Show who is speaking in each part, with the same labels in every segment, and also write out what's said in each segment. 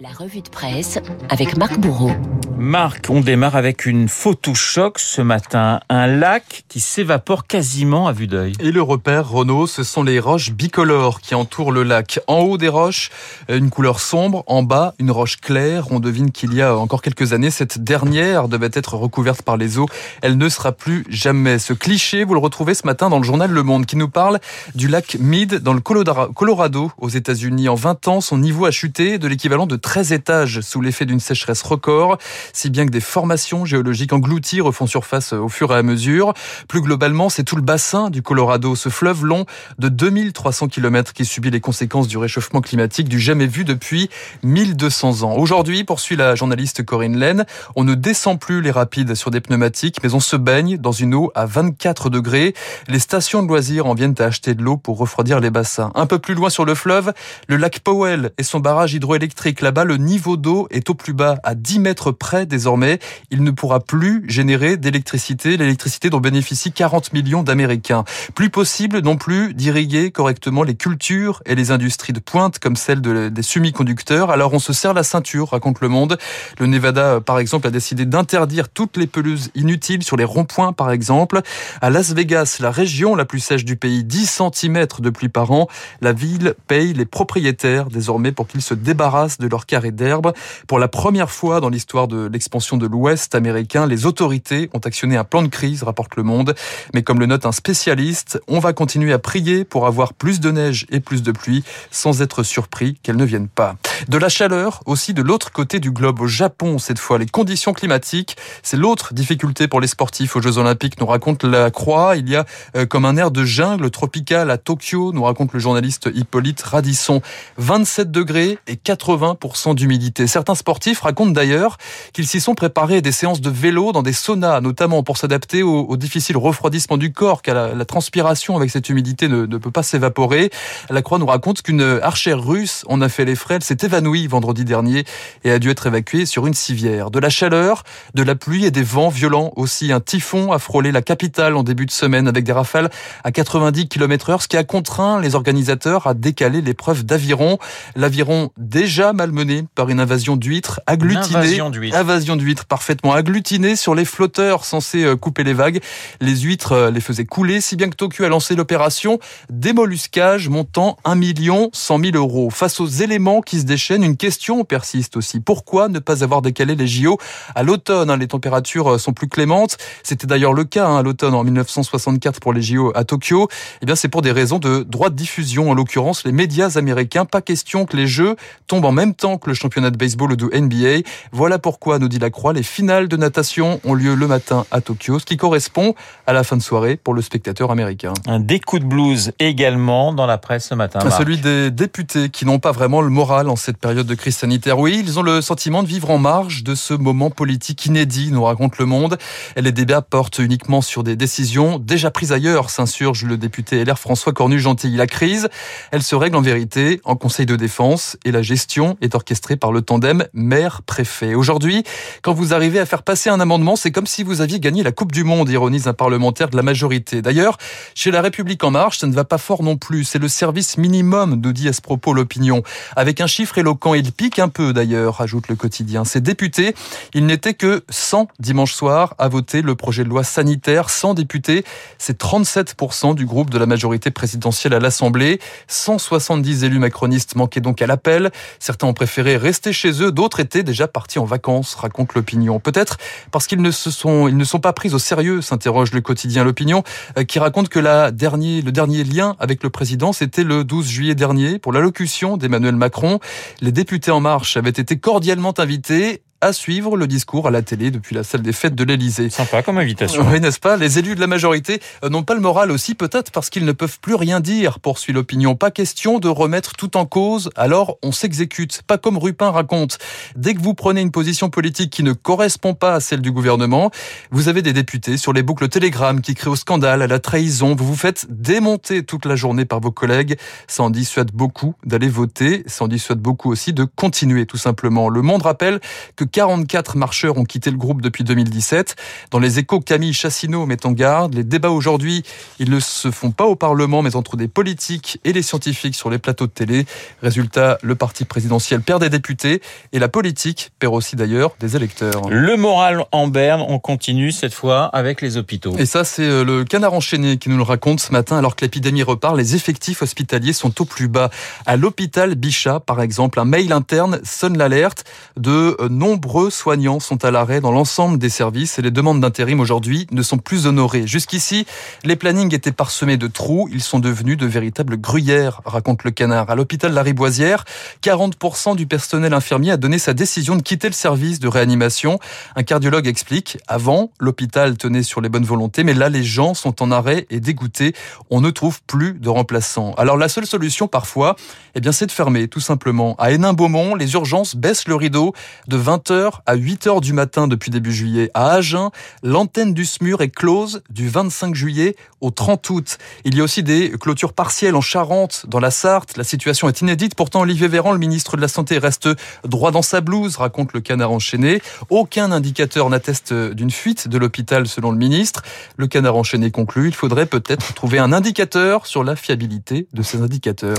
Speaker 1: La revue de presse avec Marc Bourreau.
Speaker 2: Marc, on démarre avec une photo choc ce matin. Un lac qui s'évapore quasiment à vue d'œil.
Speaker 3: Et le repère, Renault, ce sont les roches bicolores qui entourent le lac. En haut des roches, une couleur sombre. En bas, une roche claire. On devine qu'il y a encore quelques années, cette dernière devait être recouverte par les eaux. Elle ne sera plus jamais. Ce cliché, vous le retrouvez ce matin dans le journal Le Monde qui nous parle du lac Mead dans le Colorado aux États-Unis. En 20 ans, son niveau a chuté de l'équivalent de 13 étages sous l'effet d'une sécheresse record, si bien que des formations géologiques englouties refont surface au fur et à mesure. Plus globalement, c'est tout le bassin du Colorado, ce fleuve long de 2300 km qui subit les conséquences du réchauffement climatique du jamais vu depuis 1200 ans. Aujourd'hui, poursuit la journaliste Corinne Laine, on ne descend plus les rapides sur des pneumatiques, mais on se baigne dans une eau à 24 degrés. Les stations de loisirs en viennent à acheter de l'eau pour refroidir les bassins. Un peu plus loin sur le fleuve, le lac Powell et son barrage hydroélectrique. Là-bas, le niveau d'eau est au plus bas, à 10 mètres près désormais. Il ne pourra plus générer d'électricité, l'électricité dont bénéficient 40 millions d'Américains. Plus possible non plus d'irriguer correctement les cultures et les industries de pointe comme celle des semi-conducteurs. Alors on se serre la ceinture, raconte le monde. Le Nevada, par exemple, a décidé d'interdire toutes les pelouses inutiles sur les ronds-points, par exemple. À Las Vegas, la région la plus sèche du pays, 10 cm de pluie par an. La ville paye les propriétaires désormais pour qu'ils se débarrassent de d'herbe. Pour la première fois dans l'histoire de l'expansion de l'Ouest américain, les autorités ont actionné un plan de crise, rapporte Le Monde. Mais comme le note un spécialiste, on va continuer à prier pour avoir plus de neige et plus de pluie sans être surpris qu'elles ne viennent pas. De la chaleur aussi de l'autre côté du globe, au Japon cette fois. Les conditions climatiques, c'est l'autre difficulté pour les sportifs aux Jeux Olympiques, nous raconte la Croix. Il y a euh, comme un air de jungle tropical à Tokyo, nous raconte le journaliste Hippolyte Radisson. 27 degrés et 80% d'humidité. Certains sportifs racontent d'ailleurs qu'ils s'y sont préparés des séances de vélo dans des saunas, notamment pour s'adapter au, difficile refroidissement du corps, car la, transpiration avec cette humidité ne, peut pas s'évaporer. La Croix nous raconte qu'une archère russe en a fait les frais. Elle évanouie vendredi dernier et a dû être évacuée sur une civière. De la chaleur, de la pluie et des vents violents aussi. Un typhon a frôlé la capitale en début de semaine avec des rafales à 90 km heure, ce qui a contraint les organisateurs à décaler l'épreuve d'aviron. L'aviron déjà malmené par une invasion d'huîtres, agglutinée, invasion d'huîtres parfaitement agglutinée sur les flotteurs censés euh, couper les vagues. Les huîtres euh, les faisaient couler, si bien que Tokyo a lancé l'opération démolluscage montant 1 million 100 000 euros. Face aux éléments qui se déchaînent, une question persiste aussi. Pourquoi ne pas avoir décalé les JO à l'automne hein? Les températures euh, sont plus clémentes. C'était d'ailleurs le cas hein, à l'automne en 1964 pour les JO à Tokyo. Eh bien, c'est pour des raisons de droit de diffusion, en l'occurrence les médias américains. Pas question que les Jeux tombent en même temps que le championnat de baseball ou de NBA. Voilà pourquoi, nous dit la Croix, les finales de natation ont lieu le matin à Tokyo, ce qui correspond à la fin de soirée pour le spectateur américain.
Speaker 2: Un découp de blues également dans la presse ce matin.
Speaker 3: Celui des députés qui n'ont pas vraiment le moral en cette période de crise sanitaire. Oui, ils ont le sentiment de vivre en marge de ce moment politique inédit, nous raconte Le Monde. Les débats portent uniquement sur des décisions déjà prises ailleurs, s'insurge le député LR François Cornu-Gentil. La crise, elle se règle en vérité en Conseil de défense et la gestion est orchestrée par le tandem maire-préfet. Aujourd'hui, quand vous arrivez à faire passer un amendement, c'est comme si vous aviez gagné la Coupe du Monde, ironise un parlementaire de la majorité. D'ailleurs, chez La République En Marche, ça ne va pas fort non plus. C'est le service minimum, nous dit à ce propos l'opinion. Avec un chiffre éloquent, il pique un peu d'ailleurs, ajoute le quotidien. Ces députés, il n'était que 100 dimanche soir à voter le projet de loi sanitaire. 100 députés, c'est 37% du groupe de la majorité présidentielle à l'Assemblée. 170 élus macronistes manquaient donc à l'appel. Certains ont préféré rester chez eux, d'autres étaient déjà partis en vacances, raconte l'opinion. Peut-être parce qu'ils ne se sont, ils ne sont pas pris au sérieux, s'interroge le quotidien L'Opinion, euh, qui raconte que la dernier, le dernier lien avec le président, c'était le 12 juillet dernier pour l'allocution d'Emmanuel Macron. Les députés En Marche avaient été cordialement invités à suivre le discours à la télé depuis la salle des fêtes de l'Elysée.
Speaker 2: Sympa comme invitation.
Speaker 3: Oui, n'est-ce pas? Les élus de la majorité euh, n'ont pas le moral aussi, peut-être parce qu'ils ne peuvent plus rien dire, poursuit l'opinion. Pas question de remettre tout en cause, alors on s'exécute. Pas comme Rupin raconte. Dès que vous prenez une position politique qui ne correspond pas à celle du gouvernement, vous avez des députés sur les boucles Telegram qui créent au scandale, à la trahison. Vous vous faites démonter toute la journée par vos collègues. Ça en dissuade beaucoup d'aller voter. Ça en dissuade beaucoup aussi de continuer, tout simplement. Le Monde rappelle que 44 marcheurs ont quitté le groupe depuis 2017. Dans les échos, Camille Chassineau met en garde. Les débats aujourd'hui, ils ne se font pas au Parlement, mais entre des politiques et les scientifiques sur les plateaux de télé. Résultat, le parti présidentiel perd des députés et la politique perd aussi d'ailleurs des électeurs.
Speaker 2: Le moral en berne, on continue cette fois avec les hôpitaux.
Speaker 3: Et ça, c'est euh, le canard enchaîné qui nous le raconte ce matin. Alors que l'épidémie repart, les effectifs hospitaliers sont au plus bas. À l'hôpital Bichat, par exemple, un mail interne sonne l'alerte. De euh, nombreux soignants sont à l'arrêt dans l'ensemble des services et les demandes d'intérim aujourd'hui ne sont plus honorées. Jusqu'ici, les plannings étaient parsemés de trous. Ils sont devenus de véritables gruyères, raconte le canard. À l'hôpital Lariboisière, 40% du personnel infirmier a donné sa décision de quitter le service de réanimation. Un cardiologue explique, avant, l'hôpital tenait sur les bonnes volontés, mais là, les gens sont en arrêt et dégoûtés. On ne trouve plus de remplaçants. Alors la seule solution parfois, eh bien, c'est de fermer, tout simplement. À Hénin-Beaumont, les urgences baissent le rideau de 20h à 8h du matin depuis début juillet. À Agen, l'antenne du SMUR est close du 25 juillet au 30 août. Il y a aussi des clôtures partielles en Charente, dans la Sarthe. La situation est inédite. Pourtant, Olivier Véran, le ministre de la Santé, reste droit dans sa blouse, raconte le canard enchaîné. Aucun indicateur n'atteste d'une fuite de l'hôpital, selon le ministre. Le canard enchaîné conclut, il faudrait peut-être trouver un indicateur sur la fiabilité de ces indicateurs.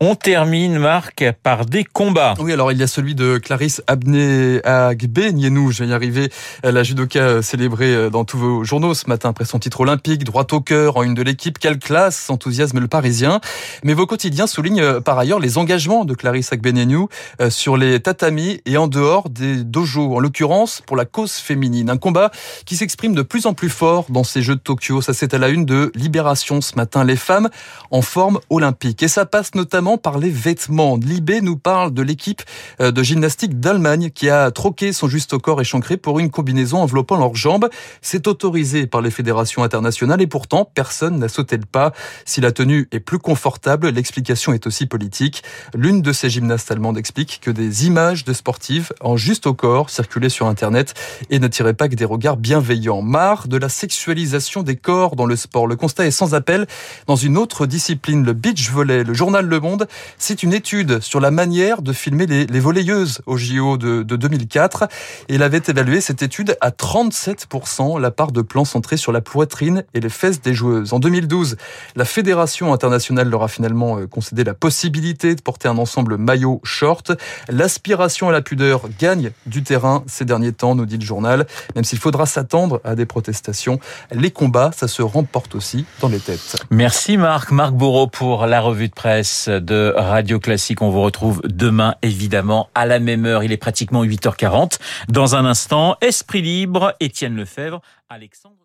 Speaker 2: On termine, Marc, par des combats.
Speaker 3: Oui, alors il y a celui de Clarisse Abné Agbenienou, je vais y arriver, la judoka célébrée dans tous vos journaux ce matin après son titre olympique, droit au cœur en une de l'équipe. Quelle classe, enthousiasme le Parisien. Mais vos quotidiens soulignent euh, par ailleurs les engagements de Clarisse Agbenienou euh, sur les tatamis et en dehors des dojos, en l'occurrence pour la cause féminine. Un combat qui s'exprime de plus en plus fort dans ces Jeux de Tokyo. Ça, c'est à la une de Libération ce matin. Les femmes en forme olympique. Et ça passe notamment par les vêtements. Libé nous parle de l'équipe euh, de gymnastique d'Allemagne qui a troqué son juste corps échancré pour une combinaison enveloppant leurs jambes. C'est autorisé par les fédérations internationales et pourtant personne n'a sauté le pas. Si la tenue est plus confortable, l'explication est aussi politique. L'une de ces gymnastes allemandes explique que des images de sportives en juste au corps circulaient sur Internet et ne tiraient pas que des regards bienveillants. Marre de la sexualisation des corps dans le sport. Le constat est sans appel dans une autre discipline, le beach volley. Le journal Le Monde cite une étude sur la manière de filmer les, les volleyeuses au JO de, de 2004. Et il avait évalué cette étude à 37% la part de plans centrés sur la poitrine et les fesses des joueuses. En 2012, la Fédération internationale leur a finalement euh, concédé la possibilité de porter un ensemble maillot short. L'aspiration à la pudeur gagne du terrain ces derniers temps, nous dit le journal. Même s'il faudra s'attendre à des protestations, les combats, ça se remporte aussi dans les têtes.
Speaker 2: Merci Marc. Marc Bourreau pour la revue de presse de Radio Classique. On vous retrouve demain, évidemment, à la même heure. Il est pratiquement 8h40. Dans un instant, Esprit Libre, Étienne Lefebvre, Alexandre